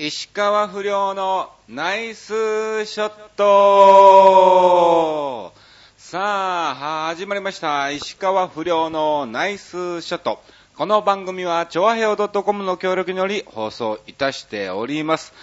石川不良のナイスショットさあ、始まりました。石川不良のナイスショット。この番組は、調和平和 .com の協力により放送いたしております。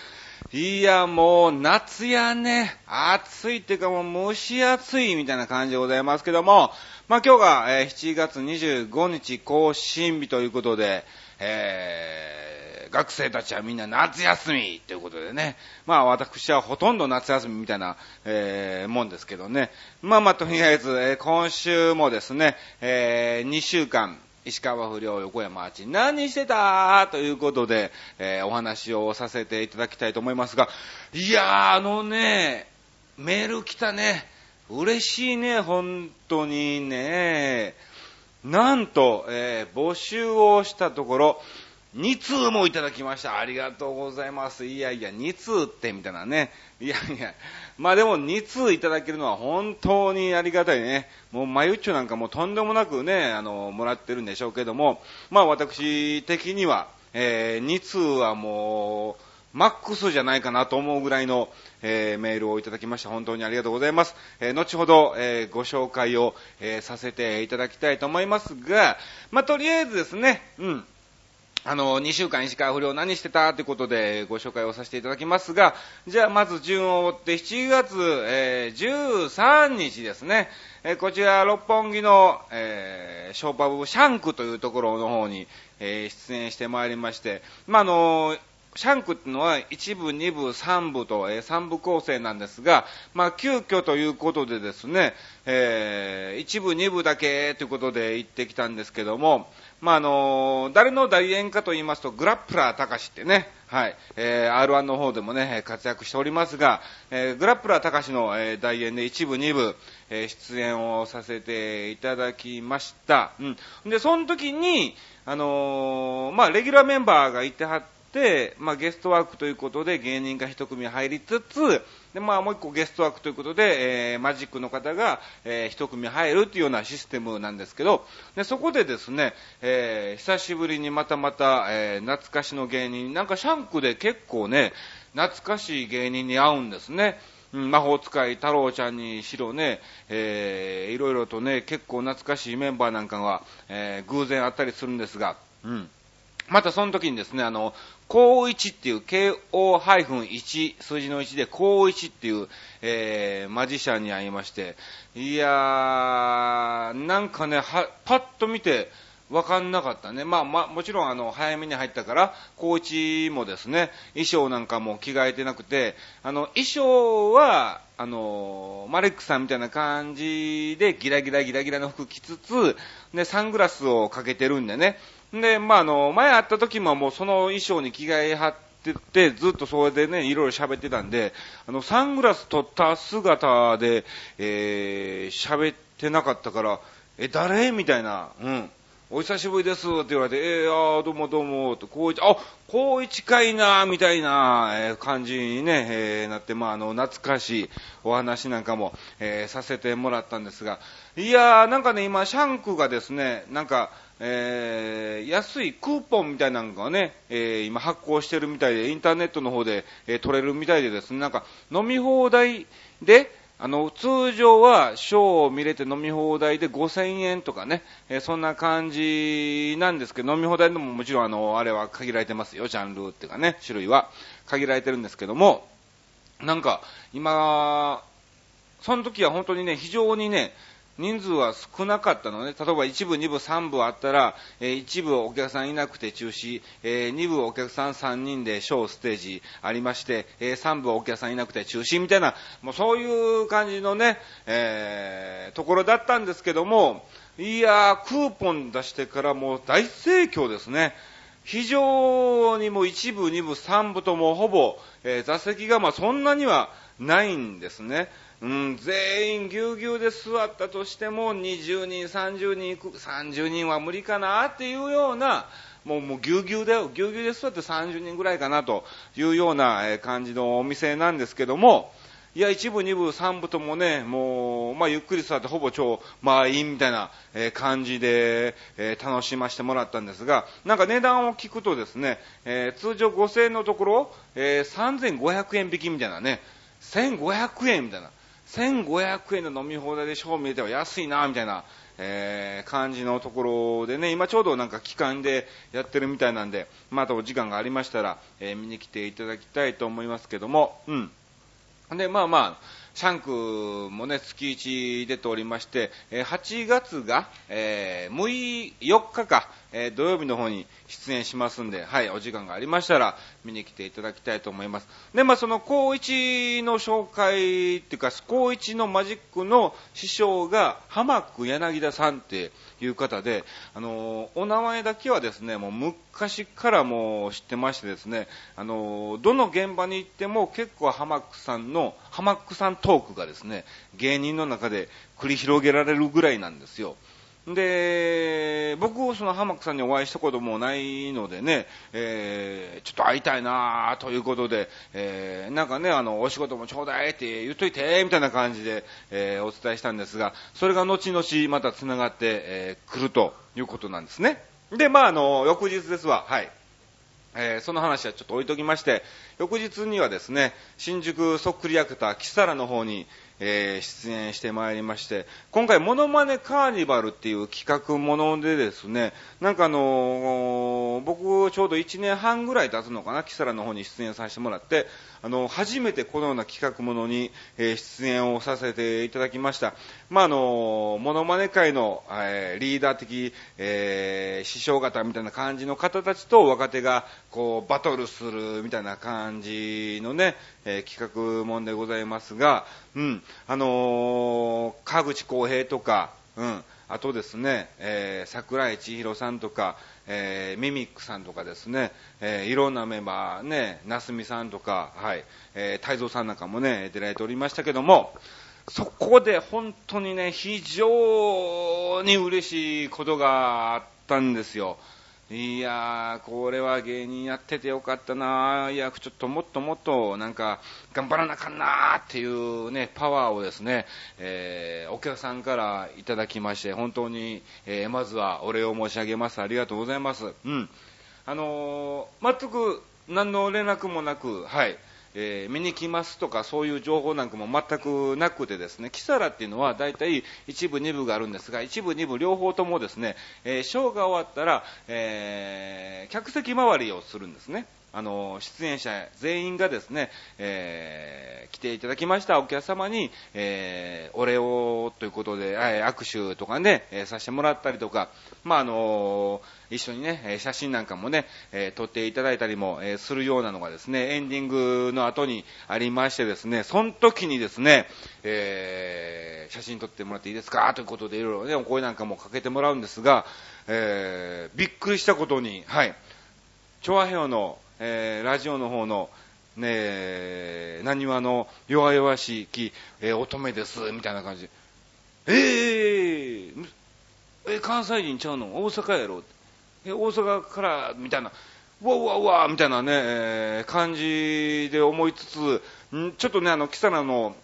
いや、もう夏やね。暑いっていうかもう蒸し暑いみたいな感じでございますけども、まあ今日が、え7月25日更新日ということで、えー、学生たちはみんな夏休みということでね。まあ私はほとんど夏休みみたいな、えー、もんですけどね。まあまあとりあえず、えー今週もですね、えー、2週間、石川不良横山町何してたということで、えーお話をさせていただきたいと思いますが、いやー、あのね、メール来たね。嬉しいね、本当にね。なんと、えー募集をしたところ、2通もいただきました。ありがとうございます。いやいや、2通って、みたいなね。いやいや、まあでも2通いただけるのは本当にありがたいね。もう、まゆっちょなんかもうとんでもなくね、あの、もらってるんでしょうけども、まあ私的には、え2通はもう、マックスじゃないかなと思うぐらいの、えーメールをいただきました。本当にありがとうございます。えー後ほど、えーご紹介を、えーさせていただきたいと思いますが、まあ、とりあえずですね、うん。あの、2週間石川不良何してた？ということでご紹介をさせていただきますが、じゃあまず順を追って7月、えー13日ですね、えーこちら六本木の、えーショーパブシャンクというところの方に、えー出演してまいりまして、まあ、あのシャンクっていうのは1部、2部、3部と、えー3部構成なんですが、まあ、急遽ということでですね、え1部、2部だけということで行ってきたんですけども、まあ、あの誰の代演かと言いますと、グラップラー高しってね、はい、えー R1 の方でもね、活躍しておりますが、えーグラップラー高しの、えー代演で一部、二部、えー出演をさせていただきました。うん。で、その時に、あのーまあ、レギュラーメンバーがいてはっ、まあ、ゲストワークということで芸人が一組入りつつ、で、まあ、もう一個ゲストワークということで、えーマジックの方が、えー一組入るっていうようなシステムなんですけど、で、そこでですね、えー久しぶりにまたまた、えー懐かしの芸人、なんかシャンクで結構ね、懐かしい芸人に会うんですね。魔法使い太郎ちゃんにしろね、えーいろいろとね、結構懐かしいメンバーなんかが、えー偶然あったりするんですが、うん。またその時にですね、あの、高一っていう、KO-1 数字の1で高一っていう、えー、マジシャンに会いまして、いやー、なんかね、は、パッと見て、わかんなかったね。まあまあ、もちろんあの、早めに入ったから、高一もですね、衣装なんかも着替えてなくて、あの、衣装は、あの、マレックさんみたいな感じで、ギラギラギラギラの服着つつ、で、サングラスをかけてるんでね。で、まあ、あの、前会った時ももうその衣装に着替えはってて、ずっとそれでね、いろいろ喋ってたんで、あの、サングラス取った姿で、えー、喋ってなかったから、え、誰？みたいな、うん。お久しぶりですって言われて、えー、あーどうもどうも、と、高一、あ、高一かいな、みたいな、え感じにね、えーなって、まあ、あの、懐かしいお話なんかも、えーさせてもらったんですが、いやー、なんかね、今、シャンクがですね、なんか、えー安いクーポンみたいなのがね、えー今発行してるみたいで、インターネットの方で、えー取れるみたいでですね、なんか、飲み放題で、あの、通常はショーを見れて飲み放題で5000円とかね、えーそんな感じなんですけど、飲み放題でももちろんあの、あれは限られてますよ、ジャンルっていうかね、種類は。限られてるんですけども、なんか、今、その時は本当にね、非常にね、人数は少なかったのね。例えば1部、2部、3部あったら、えー1部お客さんいなくて中止、えー2部お客さん3人でショーステージありまして、えー3部お客さんいなくて中止みたいな、もうそういう感じのね、えーところだったんですけども、いやー、クーポン出してからもう大盛況ですね。非常にもう1部、2部、3部ともほぼ、えー座席がまあそんなにはないんですね。うん、全員ぎゅうぎゅうで座ったとしても20人、30人いく、30人は無理かなっていうような、もうもうぎゅうぎゅうだよ、ぎゅうぎゅうで座って30人ぐらいかなというような感じのお店なんですけども、いや、一部、二部、三部ともね、もう、まあ、ゆっくり座ってほぼ超満員みたいな、感じで、楽しませてもらったんですが、なんか値段を聞くとですね、えー、通常5000円のところ、え3500円引きみたいなね、1500円みたいな、1500円の飲み放題で賞味では安いな、みたいな、えー、感じのところでね、今ちょうどなんか期間でやってるみたいなんで、またお時間がありましたら、えー、見に来ていただきたいと思いますけども、うん。で、まあまあ、シャンクもね、月1出ておりまして、8月が、えー、6、4日か、えー、土曜日の方に出演しますんで、はい、お時間がありましたら、見に来ていただきたいと思います。で、まあ、その、高一の紹介っていうか、高一のマジックの師匠が、浜区柳田さんっていう方で、あの、お名前だけはですね、もう昔からもう知ってましてですね、あの、どの現場に行っても結構浜区さんの、浜区さんトークがですね、芸人の中で繰り広げられるぐらいなんですよ。で、僕を、その浜木さんにお会いしたこともないのでね、えー、ちょっと会いたいなということで、えー、なんかね、あの、お仕事もちょうだいって言っといて、みたいな感じで、えー、お伝えしたんですが、それが後々また繋がって、えー、来るということなんですね。で、まあ、あの、翌日ですわ、はい。えー、その話はちょっと置いときまして、翌日にはですね、新宿そっくり役者、キサラの方に、えー、出演してまいりまして、今回、モノマネカーニバルっていう企画ものでですね、なんかあのー、僕、ちょうど1年半ぐらい経つのかな、キサラの方に出演させてもらって、あの、初めてこのような企画ものに、え、出演をさせていただきました。まあ、あの、モノマネ界の、え、リーダー的、えー、師匠方みたいな感じの方たちと若手が、こう、バトルするみたいな感じのね、えー、企画もんでございますが、うん、あのー、川口浩平とか、うん、あとですね、えー、桜井千尋さんとか、えー、ミミックさんとかですね、えー、いろんなメンバーね、なすみさんとか、はい、えー、太蔵さんなんかもね、出られておりましたけども、そこで本当にね、非常に嬉しいことがあったんですよ。いやー、これは芸人やっててよかったなー、いや、ちょっともっともっとなんか頑張らなあかんなーっていうね、パワーをですね、えー、お客さんからいただきまして、本当に、えー、まずはお礼を申し上げます。ありがとうございます。うん。あのー、全く何の連絡もなく、はい。えー、見に来ますとかそういう情報なんかも全くなくてですね、キサラっていうのは大体一部、二部があるんですが、一部、二部両方ともですね、えー、ショーが終わったら、えー、客席回りをするんですね。あの、出演者全員がですね、えー、来ていただきました。お客様に、えー、お礼をということで、握手とかね、えー、させてもらったりとか、まあ、あの一緒にね、写真なんかもね、え撮っていただいたりも、えするようなのがですね、エンディングの後にありましてですね、その時にですね、え写真撮ってもらっていいですか？ということでいろいろね、お声なんかもかけてもらうんですが、えびっくりしたことに、はい、調和表のえー、ラジオの方の、ね、何話の弱々しき、えー、乙女です、みたいな感じで。えー、えー、関西人ちゃうの？大阪やろ？え大阪から、みたいな。うわうわうわみたいなね、えー、感じで思いつつ、ちょっとね、あの、キサラの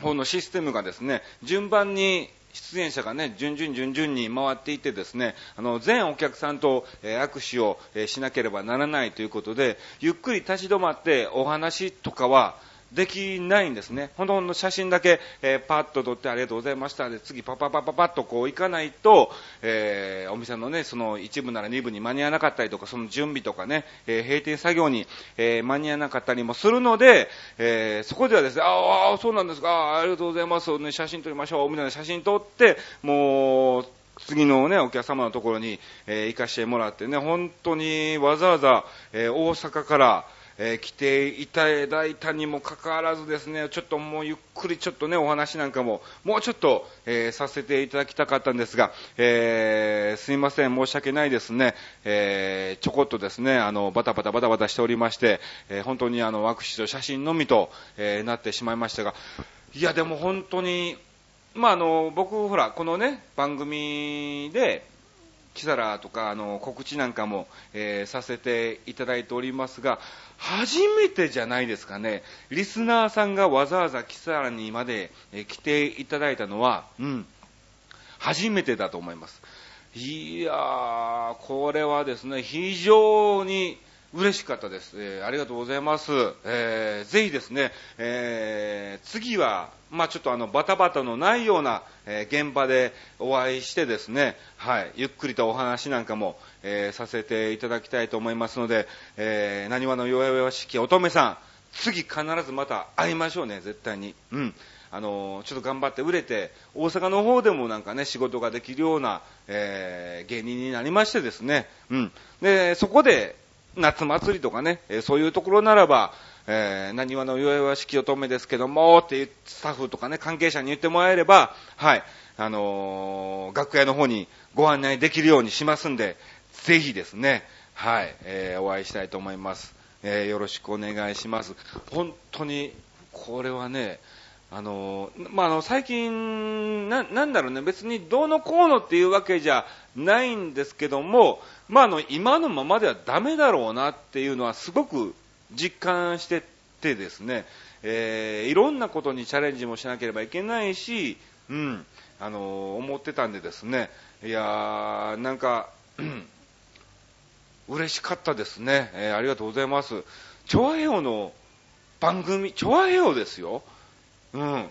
方のシステムがですね、順番に出演者がね、順々順々に回っていてですね、あの、全お客さんと、えー、握手を、えー、しなければならないということで、ゆっくり立ち止まってお話とかは、できないんですね。ほんとの写真だけ、えー、パッと撮ってありがとうございました。で、次パパパパパッとこう行かないと、えー、お店のね、その一部なら二部に間に合わなかったりとか、その準備とかね、えー、閉店作業に、え、間に合わなかったりもするので、え、そこではですね、ああ、そうなんですか、ありがとうございます、ね、写真撮りましょう、みたいな写真撮って、もう、次のね、お客様のところに、え、行かしてもらってね、本当にわざわざ、え、大阪から、えー、来ていただいたにもかかわらずですね、ちょっともうゆっくりちょっとね、お話なんかも、もうちょっと、えー、させていただきたかったんですが、えー、すいません、申し訳ないですね、えちょこっとですね、あの、バタバタバタバタしておりまして、え本当にあの、握手と写真のみと、えなってしまいましたが、いや、でも本当に、まあ、あの、僕、ほら、このね、番組で、キサラとか、あの、告知なんかも、えー、させていただいておりますが、初めてじゃないですかね。リスナーさんがわざわざキサラにまで、えー、来ていただいたのは、うん、初めてだと思います。いやー、これはですね、非常に、嬉しかったです。えー、ありがとうございます。えー、ぜひですね、えー、次は、まあちょっとあの、バタバタのないような、えー、現場でお会いしてですね、はい、ゆっくりとお話なんかも、えー、させていただきたいと思いますので、えー、何話の弱々しき乙女さん、次必ずまた会いましょうね、絶対に。うん。あのちょっと頑張って売れて、大阪の方でもなんかね、仕事ができるような、えー、芸人になりましてですね、うん。で、そこで、夏祭りとかね、えそういうところならば、えー、何話の弱々しき乙女ですけども、っていうスタッフとかね、関係者に言ってもらえれば、はい、あのー、楽屋の方にご案内できるようにしますんで、ぜひですね、はい、えー、お会いしたいと思います。えー、よろしくお願いします。本当に、これはね、あの、まあ、あの、最近、な、なんだろうね、別にどうのこうのっていうわけじゃないんですけども、まあ、あの、今のままではダメだろうなっていうのはすごく実感しててですね、えー、いろんなことにチャレンジもしなければいけないし、うん、あの、思ってたんでですね、いやー、なんか、嬉しかったですね、えー、ありがとうございます。チョアヘオの番組、チョアヘオですよ。うん。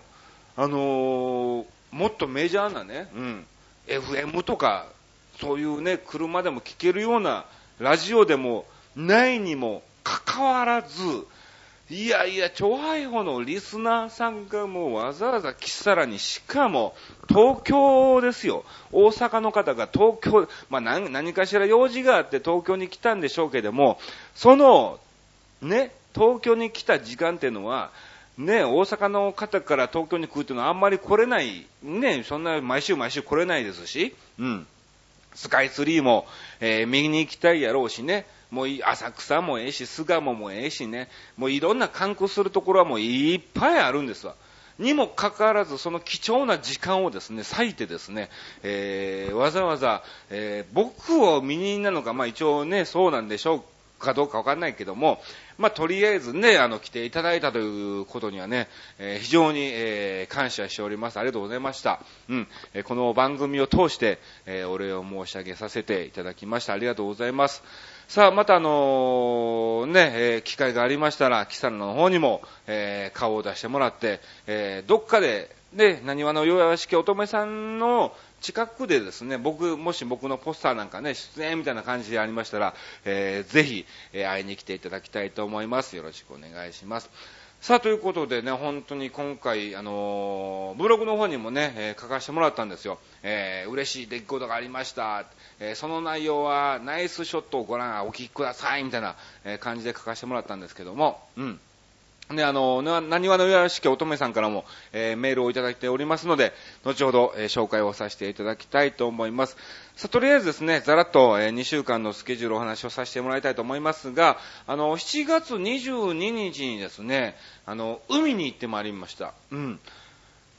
あのー、もっとメジャーなね、うん。FM とか、そういうね、車でも聴けるようなラジオでもないにもかかわらず、いやいや、超配報のリスナーさんがもうわざわざ来さらに、しかも東京ですよ。大阪の方が東京、まあ何何かしら用事があって東京に来たんでしょうけども、その、ね、東京に来た時間っていうのは、ね、大阪の方から東京に来るっていうのはあんまり来れない、ね、そんな毎週毎週来れないですし、うん。スカイツリーも、えー、右に行きたいやろうしね、もう浅草もええし、巣鴨もええしね、もういろんな観光するところはもういっぱいあるんですわ。にもかかわらず、その貴重な時間をですね、割いてですね、えー、わざわざ、えー、僕を見になのか、まあ一応ね、そうなんでしょう。かどうかわかんないけども、まあ、とりあえずね、あの、来ていただいたということにはね、えー、非常に、えー、感謝しております。ありがとうございました。うん。えー、この番組を通して、えお礼を申し上げさせていただきました。ありがとうございます。さあ、またあのね、え機会がありましたら、キサラの方にも、え顔を出してもらって、えどっかで、ね、何話の弱々しき乙女さんの近くでですね、僕、もし僕のポスターなんかね、出演みたいな感じでありましたら、えー、ぜひ、えー、会いに来ていただきたいと思います。よろしくお願いします。さあ、ということでね、本当に今回、あのー、ブログの方にもね、えー、書かせてもらったんですよ。えー、嬉しい出来事がありました。えその内容は、ナイスショットをご覧、お聞きください、みたいな、え感じで書かせてもらったんですけども、うん。ね、あの、なにわのよしき乙女さんからも、えー、メールをいただいておりますので、後ほど、えー、紹介をさせていただきたいと思います。さ、とりあえずですね、ざらっと、えー、2週間のスケジュールをお話をさせてもらいたいと思いますが、あの、7月22日にですね、あの、海に行ってまいりました。うん。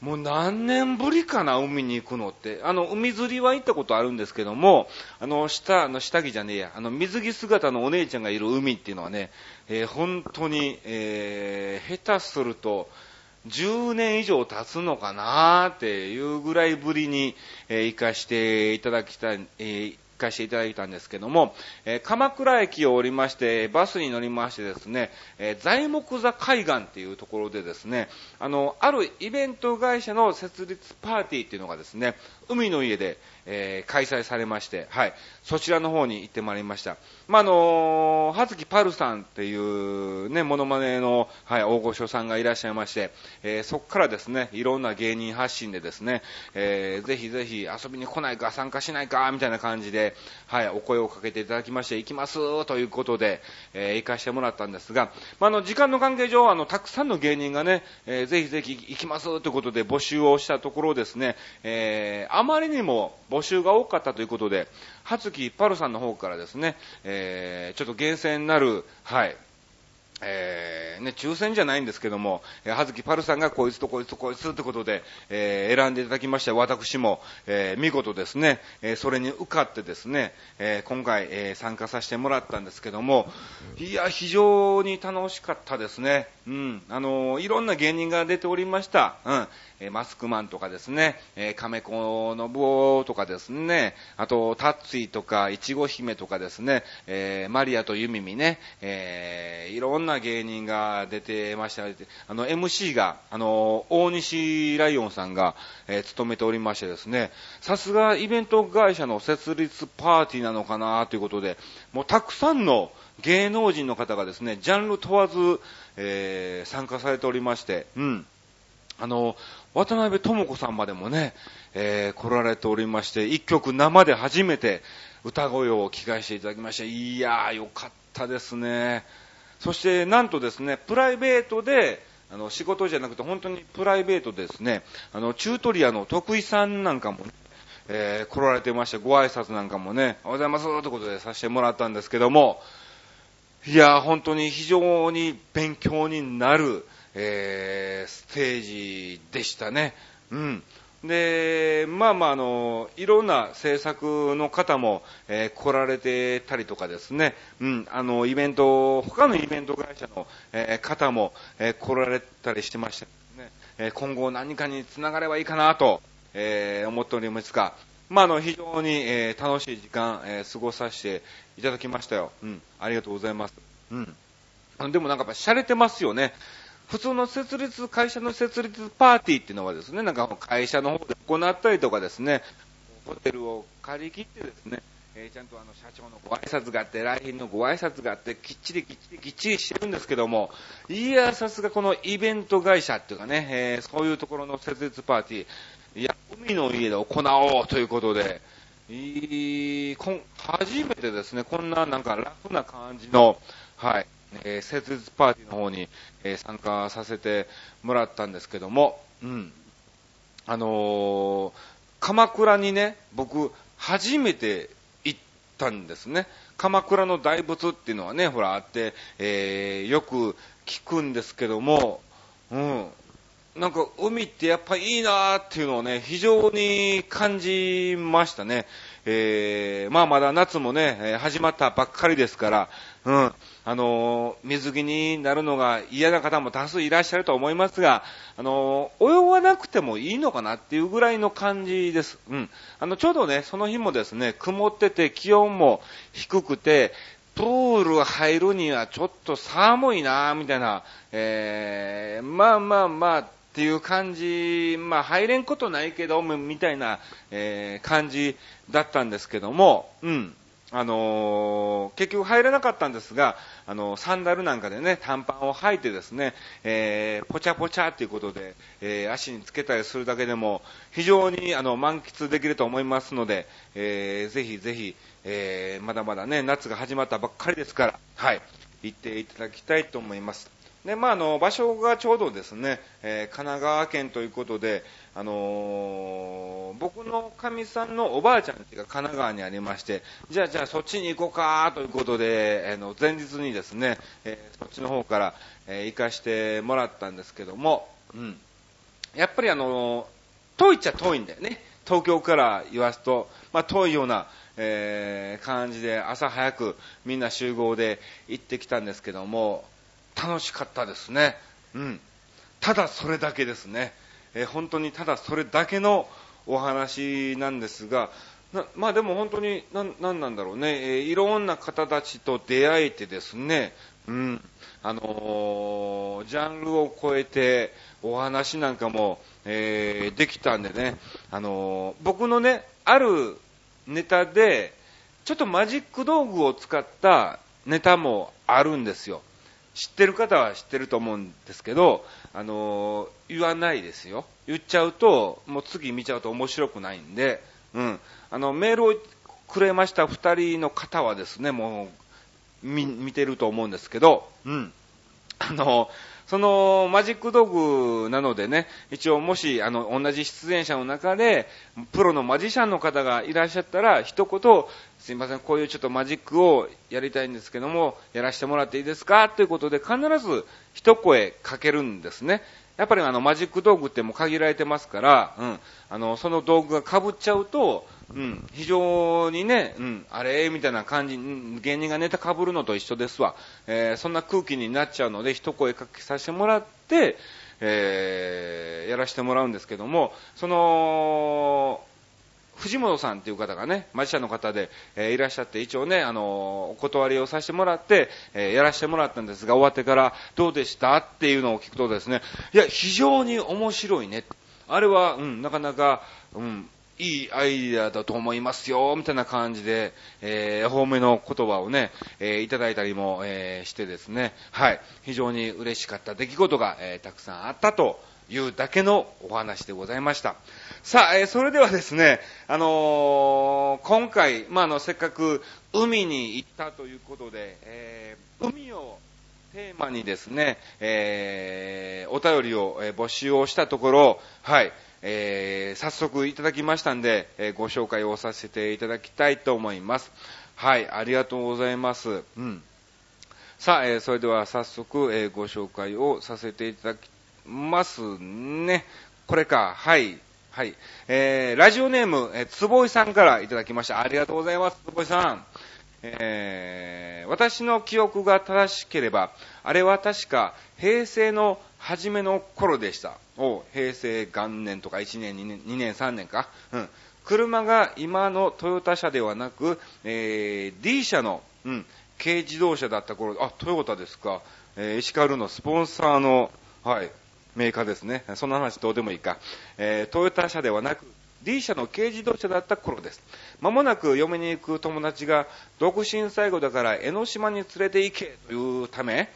もう何年ぶりかな、海に行くのって。あの、海釣りは行ったことあるんですけども、あの、下、あの、下着じゃねえや、あの、水着姿のお姉ちゃんがいる海っていうのはね、えー、本当に、えー、下手すると、10年以上経つのかなっていうぐらいぶりに、えー、行かしていただきたい、えー、かせていただいたんですけども、えー、鎌倉駅を降りまして、バスに乗りましてですね、えー、材木座海岸っていうところでですね、あの、あるイベント会社の設立パーティーっていうのがですね、海の家で、えー、開催されまして、はい、そちらの方に行ってまいりました。まあ、あのー、はずきパルさんっていうね、モノマネの、はい、大御所さんがいらっしゃいまして、えー、そこからですね、いろんな芸人発信でですね、えー、ぜひぜひ遊びに来ないか、参加しないか、みたいな感じで、はい、お声をかけていただきまして、行きますということで、えー、行かしてもらったんですが、ま、あの、時間の関係上、あの、たくさんの芸人がね、えー、ぜひぜひ行きますということで募集をしたところですね、えー、あまりにも募集が多かったということで、はつきパルさんの方からですね、えー、ちょっと厳選なる、はい、えー、ね、抽選じゃないんですけども、え、はずきパルさんがこいつとこいつとこいつってことで、えー、選んでいただきまして、私も、えー、見事ですね、え、それに受かってですね、え、今回、え、参加させてもらったんですけども、いや、非常に楽しかったですね。うん、あの、いろんな芸人が出ておりました。うん、えマスクマンとかですね、え亀子の坊とかですね、あと、タッツィとか、いちご姫とかですね、えマリアとユミミね、えいろんな芸人が出てました。あの、MC が、あの、大西ライオンさんが、え務めておりましてですね、さすがイベント会社の設立パーティーなのかなということで、もうたくさんの芸能人の方がですね、ジャンル問わず、えー、参加されておりまして、うん。あの、渡辺智子さんまでもね、えー、来られておりまして、一曲生で初めて歌声を聞かせていただきまして、いやー、よかったですね。そして、なんとですね、プライベートで、あの、仕事じゃなくて、本当にプライベートですね、あの、チュートリアの徳井さんなんかも、えー、来られてまして、ご挨拶なんかもね、おはようございますということでさせてもらったんですけども、いや、本当に非常に勉強になる、えー、ステージでしたね。うん。で、まあまあ、あの、いろんな制作の方も、えー、来られてたりとかですね、うん、あの、イベント、他のイベント会社の、えー、方も、えー、来られたりしてましたね、え今後何かにつながればいいかなと、え思っておりますが、まあ、あの、非常に、え楽しい時間、え過ごさせていただきましたよ。うん、ありがとうございます。うん。でもなんかやっぱ洒落てますよね。普通の設立、会社の設立パーティーっていうのはですね、なんか会社の方で行ったりとかですね、ホテルを借り切ってですね、えー、ちゃんとあの社長のご挨拶があって、来賓のご挨拶があって、きっちりきっちりきっちりしてるんですけども、いや、さすがこのイベント会社っていうかね、えー、そういうところの設立パーティー、いや、海の家で行おうということで、いこん初めてですね、こんななんか楽な感じの、はい、えー、設立パーティーの方に、えー、参加させてもらったんですけども、うん。あのー、鎌倉にね、僕、初めて行ったんですね。鎌倉の大仏っていうのはね、ほら、あって、えー、よく聞くんですけども、うん。なんか海ってやっぱいいなーっていうのをね、非常に感じましたね。えー、まあまだ夏もね、始まったばっかりですから、うん。あの、水着になるのが嫌な方も多数いらっしゃると思いますが、あの、泳がなくてもいいのかなっていうぐらいの感じです。うん。あの、ちょうどね、その日もですね、曇ってて気温も低くて、プール入るにはちょっと寒いなみたいな、えー、まあまあまあ、っていう感じ、まあ入れんことないけど、みたいな、えー、感じだったんですけども、うん。あのー、結局入れなかったんですが、あのー、サンダルなんかでね、短パンを履いてですね、えー、ポチャポチャっていうことで、えー、足につけたりするだけでも、非常に、あの、満喫できると思いますので、えー、ぜひぜひ、えー、まだまだね、夏が始まったばっかりですから、はい、行っていただきたいと思います。で、まあ、の、場所がちょうどですね、えー、神奈川県ということで、あのー、僕のかみさんのおばあちゃんが神奈川にありまして、じゃあじゃあそっちに行こうかということで、あの、前日にですね、えー、そっちの方から、え、行かしてもらったんですけども、うん。やっぱりあの遠いっちゃ遠いんだよね。東京から言わすと、まあ、遠いような、えー、感じで朝早くみんな集合で行ってきたんですけども、楽しかったですね。うん。ただそれだけですね。えー、本当にただそれだけのお話なんですが、まあでも本当に、な、なんなんだろうね、えー、いろんな方たちと出会えてですね、うん、あのー、ジャンルを超えてお話なんかも、えー、できたんでね、あの僕のね、あるネタで、ちょっとマジック道具を使ったネタもあるんですよ。知ってる方は知ってると思うんですけど、あのー、言わないですよ。言っちゃうと、もう次見ちゃうと面白くないんで、うん。あの、メールをくれました2人の方はですね、もう、見、見てると思うんですけど、うん。あの、そのマジック道具なのでね、一応もし、あの、同じ出演者の中で、プロのマジシャンの方がいらっしゃったら、一言、すいません、こういうちょっとマジックをやりたいんですけども、やらせてもらっていいですか？ということで、必ず一声かけるんですね。やっぱりあの、マジック道具っても限られてますから、うん、あの、その道具が被っちゃうと、うん、非常にね、うん、あれみたいな感じ、芸人がネタ被るのと一緒ですわ。えー、そんな空気になっちゃうので、一声かけさせてもらって、えー、やらせてもらうんですけども、その、藤本さんっていう方がね、マジシャンの方で、えー、いらっしゃって、一応ね、あのー、お断りをさせてもらって、えー、やらせてもらったんですが、終わってからどうでしたっていうのを聞くとですね、いや、非常に面白いね。あれは、うん、なかなか、うん、いいアイディアだと思いますよ、みたいな感じで、えー、褒めの言葉をね、えー、いただいたりも、えー、してですね、はい、非常に嬉しかった出来事が、えー、たくさんあったというだけのお話でございました。さあ、えー、それではですね、あのー、今回、まあ、あの、せっかく海に行ったということで、えー、海をテーマにですね、えー、お便りを、えー、募集をしたところ、はい、えー、早速いただきましたんで、えー、ご紹介をさせていただきたいと思います。はい、ありがとうございます。うん。さあ、えー、それでは早速、えー、ご紹介をさせていただきますね。これか、はい。はい。えー、ラジオネーム、えー、つぼいさんからいただきました。ありがとうございます、つぼいさん。えー、私の記憶が正しければ、あれは確か平成の初めの頃でした。お平成元年とか1年2年、2年3年か。うん。車が今のトヨタ車ではなく、えー、D 社の、うん、軽自動車だった頃、あ、トヨタですか。えー、石川ルのスポンサーの、はい、メーカーですね。そんな話どうでもいいか。えー、トヨタ車ではなく、D 社の軽自動車だった頃です。まもなく嫁に行く友達が、独身最後だから江ノ島に連れて行けというため、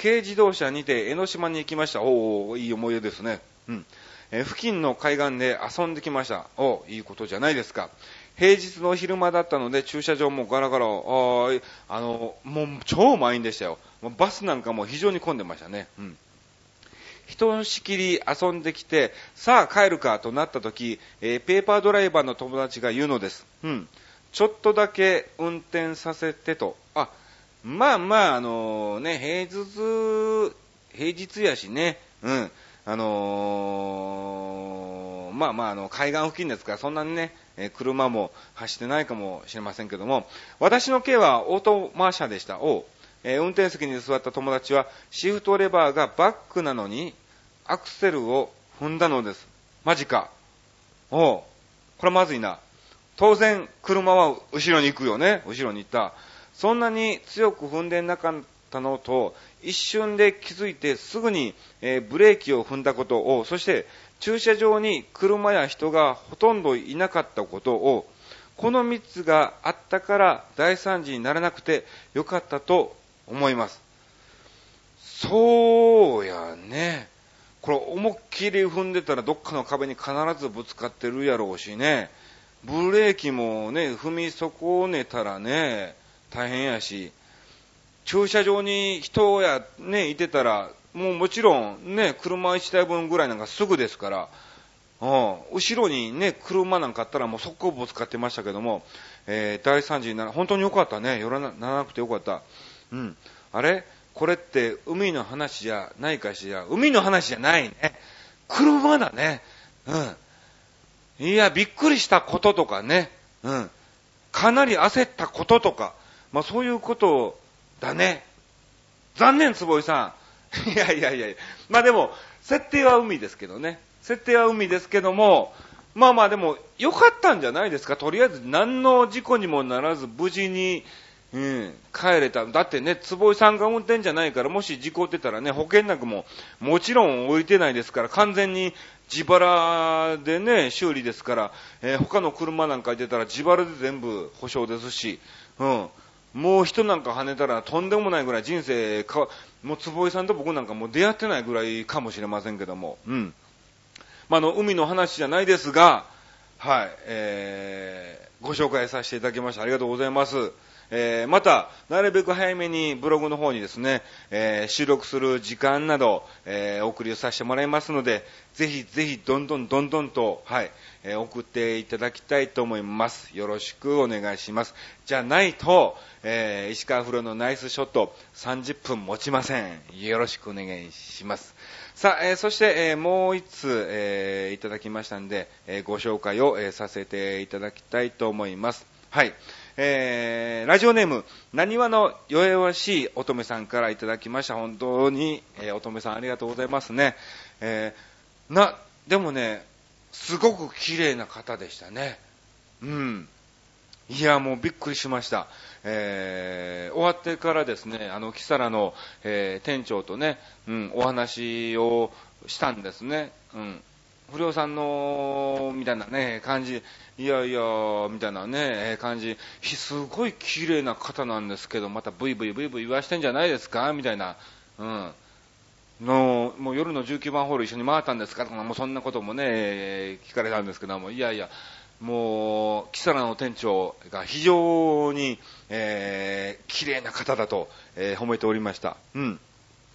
軽自動車にて江ノ島に行きました。おおいい思い出ですね。うん。え付近の海岸で遊んできました。おいいことじゃないですか。平日の昼間だったので駐車場もガラガラ、ああの、もう超満員でしたよ。バスなんかも非常に混んでましたね。うん。ひとしきり遊んできて、さあ帰るかとなった時、えー、ペーパードライバーの友達が言うのです。うん。ちょっとだけ運転させてと。あ、まあまあ、あのね、平日、平日やしね、うん、あのー、まあまあ、あの、海岸付近ですから、そんなにね、え車も走ってないかもしれませんけども、私の軽はオートマ車でした。おえ、運転席に座った友達は、シフトレバーがバックなのに、アクセルを踏んだのです。マジか。おう、これまずいな。当然、車は後ろに行くよね。後ろに行った。そんなに強く踏んでなかったのと、一瞬で気づいてすぐに、えー、ブレーキを踏んだことを、そして駐車場に車や人がほとんどいなかったことを、この3つがあったから大惨事にならなくてよかったと思います。そうやね。これ思いっきり踏んでたらどっかの壁に必ずぶつかってるやろうしね。ブレーキもね、踏み損ねたらね、大変やし、駐車場に人やね、いてたら、もうもちろんね、車1台分ぐらいなんかすぐですから、うん、後ろにね、車なんかあったらもう速攻ぶつかってましたけども、えー、大惨事になら、本当によかったね。寄らならなくてよかった。うん。あれこれって海の話じゃないかしら。海の話じゃないね。車だね。うん。いや、びっくりしたこととかね。うん。かなり焦ったこととか。まあそういうことだね。残念、坪井さん。いやいやいや。まあでも、設定は海ですけどね。設定は海ですけども、まあまあでも、良かったんじゃないですか。とりあえず何の事故にもならず無事に、うん、帰れた。だってね、坪井さんが運転じゃないから、もし事故ってたらね、保険なくももちろん置いてないですから、完全に自腹でね、修理ですから、えー、他の車なんか出たら自腹で全部保証ですし、うん。もう人なんか跳ねたらとんでもないぐらい人生か、もう坪井さんと僕なんかもう出会ってないぐらいかもしれませんけども、うん。まあ、の、海の話じゃないですが、はい、えー、ご紹介させていただきました。ありがとうございます。えー、また、なるべく早めにブログの方にですね、えー、収録する時間など、えー、送りをさせてもらいますので、ぜひぜひどんどんどんどんと、はい、え、送っていただきたいと思います。よろしくお願いします。じゃないと、え、石川風呂のナイスショット30分持ちません。よろしくお願いします。さあ、えー、そして、えー、もう一つ、えー、いただきましたんで、えご紹介を、えさせていただきたいと思います。はい。えー、ラジオネーム、なにわの弱々しい乙女さんからいただきました。本当に、えー、乙女さんありがとうございますね。えー、な、でもね、すごく綺麗な方でしたね。うん。いや、もうびっくりしました。えー、終わってからですね、あの、キサラの、えー、店長とね、うん、お話をしたんですね。うん。不良さんの、みたいなね、感じ、いやいや、みたいなね、感じ、すごい綺麗な方なんですけど、またブイブイブイブイ言わしてんじゃないですか？みたいな、うん。の、もう夜の19番ホール一緒に回ったんですかとか、もうそんなこともね、聞かれたんですけども、いやいや、もう、キサラの店長が非常に、えー、綺麗な方だと、えー、褒めておりました。うん。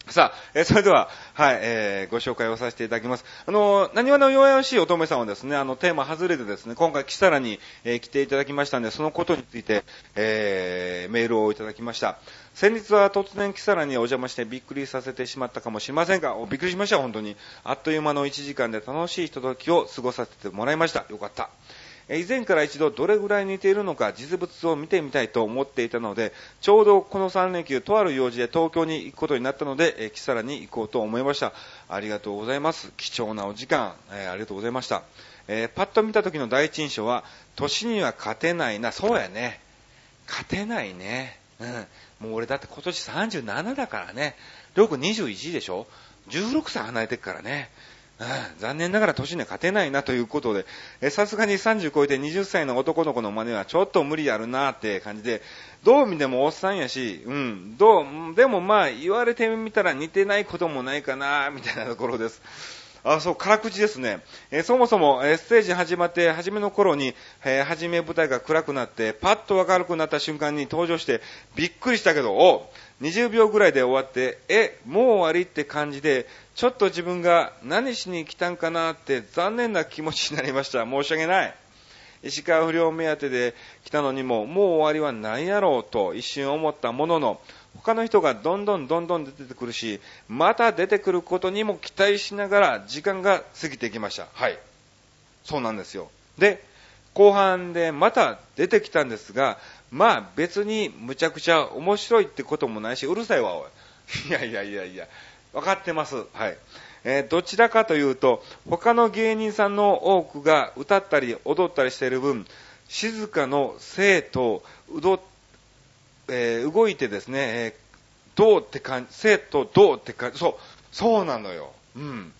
さあ、えー、それでは、はい、えー、ご紹介をさせていただきます。あの、何話の弱々しい乙女さんはですね、あの、テーマ外れてですね、今回、キサラに、えー、来ていただきましたんで、そのことについて、えー、メールをいただきました。先日は突然キサラにお邪魔してびっくりさせてしまったかもしれませんが、びっくりしました、本当に。あっという間の1時間で楽しいひとときを過ごさせてもらいました。よかった。以前から一度どれぐらい似ているのか実物を見てみたいと思っていたので、ちょうどこの3連休、とある用事で東京に行くことになったので、えキサラに行こうと思いました。ありがとうございます。貴重なお時間、えー、ありがとうございました。えー、パッと見た時の第一印象は、年には勝てないな、そうやね。勝てないね。うん。もう俺だって今年37だからね。りょうくん21でしょ ?16 歳離れてるからね。残念ながら年には勝てないなということで、さすがに30超えて20歳の男の子の真似はちょっと無理あるなって感じで、どう見てもおっさんやし、うん、どう、でもまあ言われてみたら似てないこともないかな、みたいなところです。あ、そう、辛口ですね。えー、そもそも、えー、ステージ始まって、初めの頃に、えー、初め舞台が暗くなって、パッと明るくなった瞬間に登場して、びっくりしたけど、お20秒ぐらいで終わって、え、もう終わりって感じで、ちょっと自分が何しに来たんかなって残念な気持ちになりました。申し訳ない。石川不良目当てで来たのにも、もう終わりはないやろうと一瞬思ったものの、他の人がどんどんどんどん出てくるし、また出てくることにも期待しながら時間が過ぎていきました。はい。そうなんですよ。で、後半でまた出てきたんですが、まあ別にむちゃくちゃ面白いってこともないし、うるさいわ、おい。いやいやいやいや。分かってます。はい。えー、どちらかというと、他の芸人さんの多くが歌ったり踊ったりしている分、静かの生と、うど、えー、動いてですね、えー、どうって感じ、生とどうって感じ、そう、そうなのよ。うん。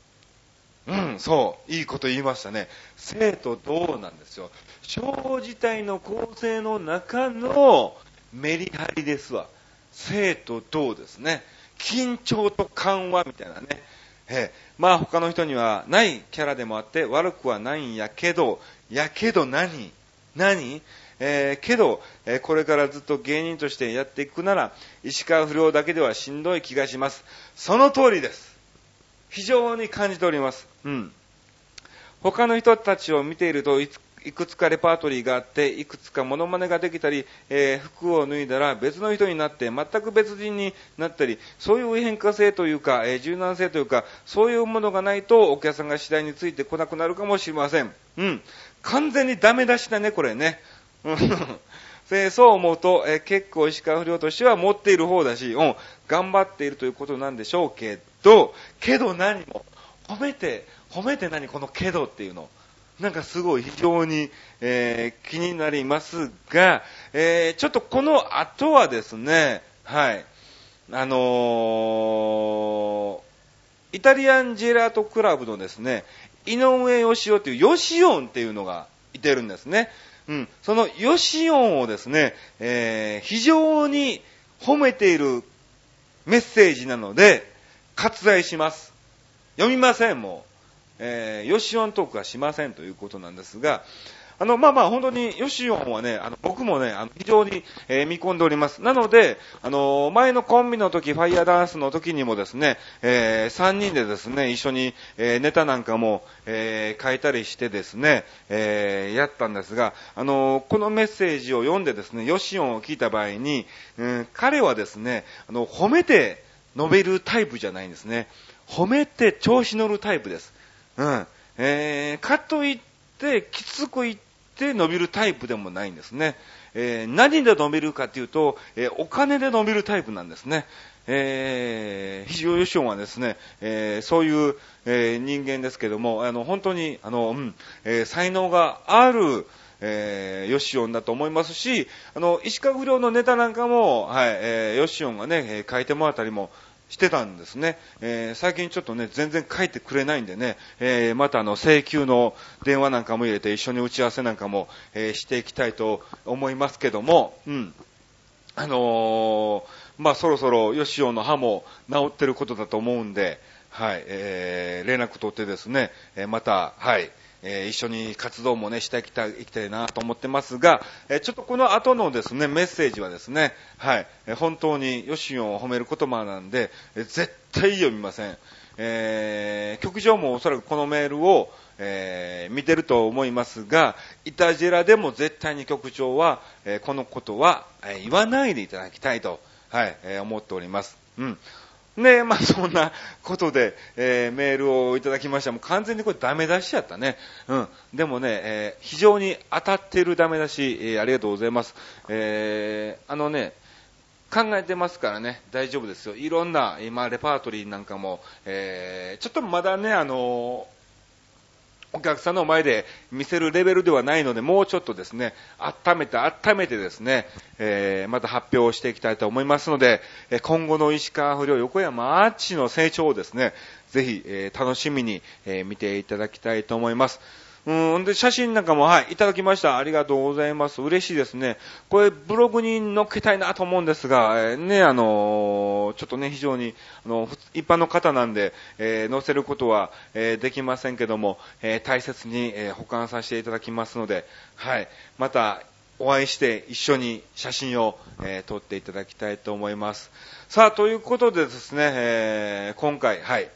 うん、そう、いいこと言いましたね。生とどうなんですよ。小自体の構成の中のメリハリですわ。生とどうですね。緊張と緩和みたいなね。えー、まあ他の人にはないキャラでもあって悪くはないんやけど、やけど何？何？えー、けど、えー、これからずっと芸人としてやっていくなら、石川不良だけではしんどい気がします。その通りです。非常に感じております。うん。他の人たちを見ているといくつかレパートリーがあって、いくつかモノマネができたり、えー、服を脱いだら別の人になって、全く別人になったり、そういう変化性というか、えー、柔軟性というか、そういうものがないと、お客さんが次第についてこなくなるかもしれません。うん。完全にダメ出しだね、これね。そう思うと、え、結構石川不良としては持っている方だし、うん、頑張っているということなんでしょうけど、けど何も、褒めて、褒めて何このけどっていうの。なんかすごい非常に、えー、気になりますが、えー、ちょっとこの後はですね、はい、あのー、イタリアンジェラートクラブのですね、井上義雄っていうヨシオンっていうのがいてるんですね。うん。そのヨシオンをですね、えー、非常に褒めているメッセージなので、割愛します。読みません、もう。えー、ヨシオントークはしませんということなんですが、あの、まあまあ、本当に、ヨシオンはね、あの、僕もね、あの、非常に、えー見込んでおります。なので、あの、前のコンビの時、ファイヤーダンスの時にもですね、えー、3人でですね、一緒に、えーネタなんかも、えー書いたりしてですね、えーやったんですが、あの、このメッセージを読んでですね、ヨシオンを聞いた場合に、うん、彼はですね、あの、褒めて述べるタイプじゃないんですね。褒めて調子乗るタイプです。うん。えー、かといって、きつく言って伸びるタイプでもないんですね。えー、何で伸びるかというと、えーお金で伸びるタイプなんですね。えー、非常ヨシオンはですね、えーそういう、えー人間ですけども、あの、本当に、あの、うん、えー才能がある、えーヨシオンだと思いますし、あの、石川不良のネタなんかも、はい、えーヨシオンがね、えー書いてもらったりもしてたんですね。えー最近ちょっとね、全然書いてくれないんでね、えーまたあの、請求の電話なんかも入れて一緒に打ち合わせなんかも、えーしていきたいと思いますけども、うん。あのまあそろそろ吉尾の歯も治ってることだと思うんで、はい、えー連絡取ってですね、えまた、はい、えー一緒に活動もね、していきたい、きたいなと思ってますが、えーちょっとこの後のですね、メッセージはですね、はい、えー本当に吉尾を褒める言葉なんで、え絶対読みません。えー局長もおそらくこのメールを、えー見てると思いますが、イタジェラでも絶対に局長は、えーこのことは、え言わないでいただきたいと、はい、え思っております。うん。ねまあそんなことで、えーメールをいただきました。もう完全にこれダメ出しやったね。うん。でもね、えー非常に当たってるダメ出し、えーありがとうございます。えーあのね、考えてますからね、大丈夫ですよ。いろんな、今、レパートリーなんかも、えーちょっとまだね、あのお客さんの前で見せるレベルではないので、もうちょっとですね、温めて温めてですね、えーまた発表をしていきたいと思いますので、今後の石川不良横山アーチの成長をですね、ぜひ、えー楽しみに、えー見ていただきたいと思います。うん、で、写真なんかも、はい、いただきました。ありがとうございます。嬉しいですね。これ、ブログに載っけたいなと思うんですが、えーね、あのーちょっとね、非常に、あの、一般の方なんで、えー載せることは、えできませんけども、え大切に、え保管させていただきますので、はい、また、お会いして一緒に写真を、えー撮っていただきたいと思います。さあ、ということでですね、えー今回、はい、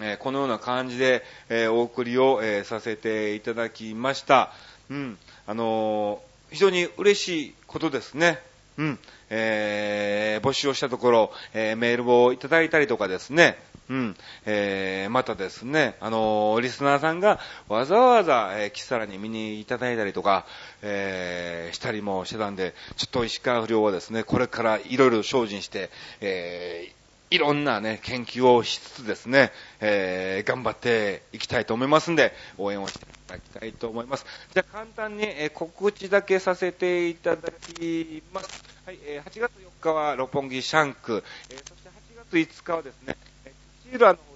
えこのような感じで、えお送りを、えさせていただきました。うん。あの非常に嬉しいことですね。うん。えー募集をしたところ、えーメールをいただいたりとかですね。うん。えーまたですね、あのーリスナーさんがわざわざ、えーキサラに見にいただいたりとか、えーしたりもしてたんで、ちょっと石川不良はですね、これからいろいろ精進して、えーいろんなね、研究をしつつですね、えー頑張っていきたいと思いますんで、応援をしていただきたいと思います。じゃあ簡単に、えー告知だけさせていただきます。はい、えー8月4日は六本木シャンク、えーそして8月5日はですね、えー土浦の方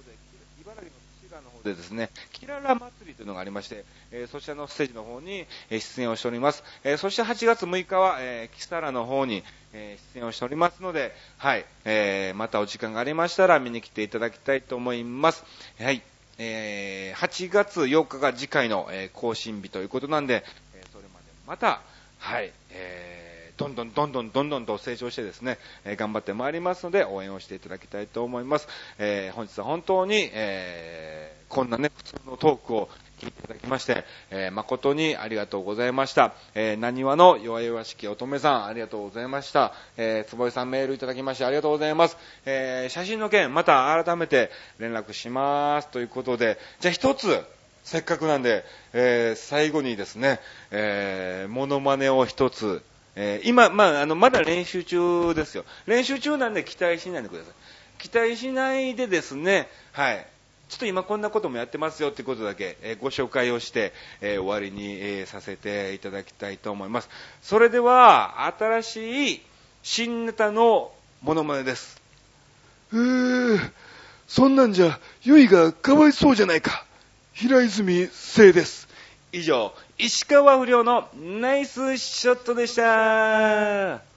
で、茨城の土浦の方でですね、キララ祭りというのがありまして、えそちらのステージの方に、え出演をしております。えそして8月6日は、えー、キサラの方に、え出演をしておりますので、はい、えーまたお時間がありましたら見に来ていただきたいと思います。はい。えー8月8日が次回の、え更新日ということなんで、えそれまでまた、はい、えーどんどんどんどんどんどんと成長してですね、え頑張ってまいりますので、応援をしていただきたいと思います。え本日は本当に、えこんなね、普通のトークを聞いていただきまして、えー誠にありがとうございました。えー、何話の弱々しき乙女さん、ありがとうございました。えー、つぼさんメールいただきましてありがとうございます。えー、写真の件、また改めて連絡します。ということで、じゃあ一つ、せっかくなんで、えー、最後にですね、えー、モノマネを一つ、えー今、まあ、あの、まだ練習中ですよ。練習中なんで期待しないでください。期待しないでですね、はい。ちょっと今こんなこともやってますよってことだけ、えーご紹介をして、えー終わりに、えーさせていただきたいと思います。それでは、新しい新ネタのモノマネです。えー、そんなんじゃ、ゆいがかわいそうじゃないか。平泉聖です。以上、石川不良のナイスショットでした。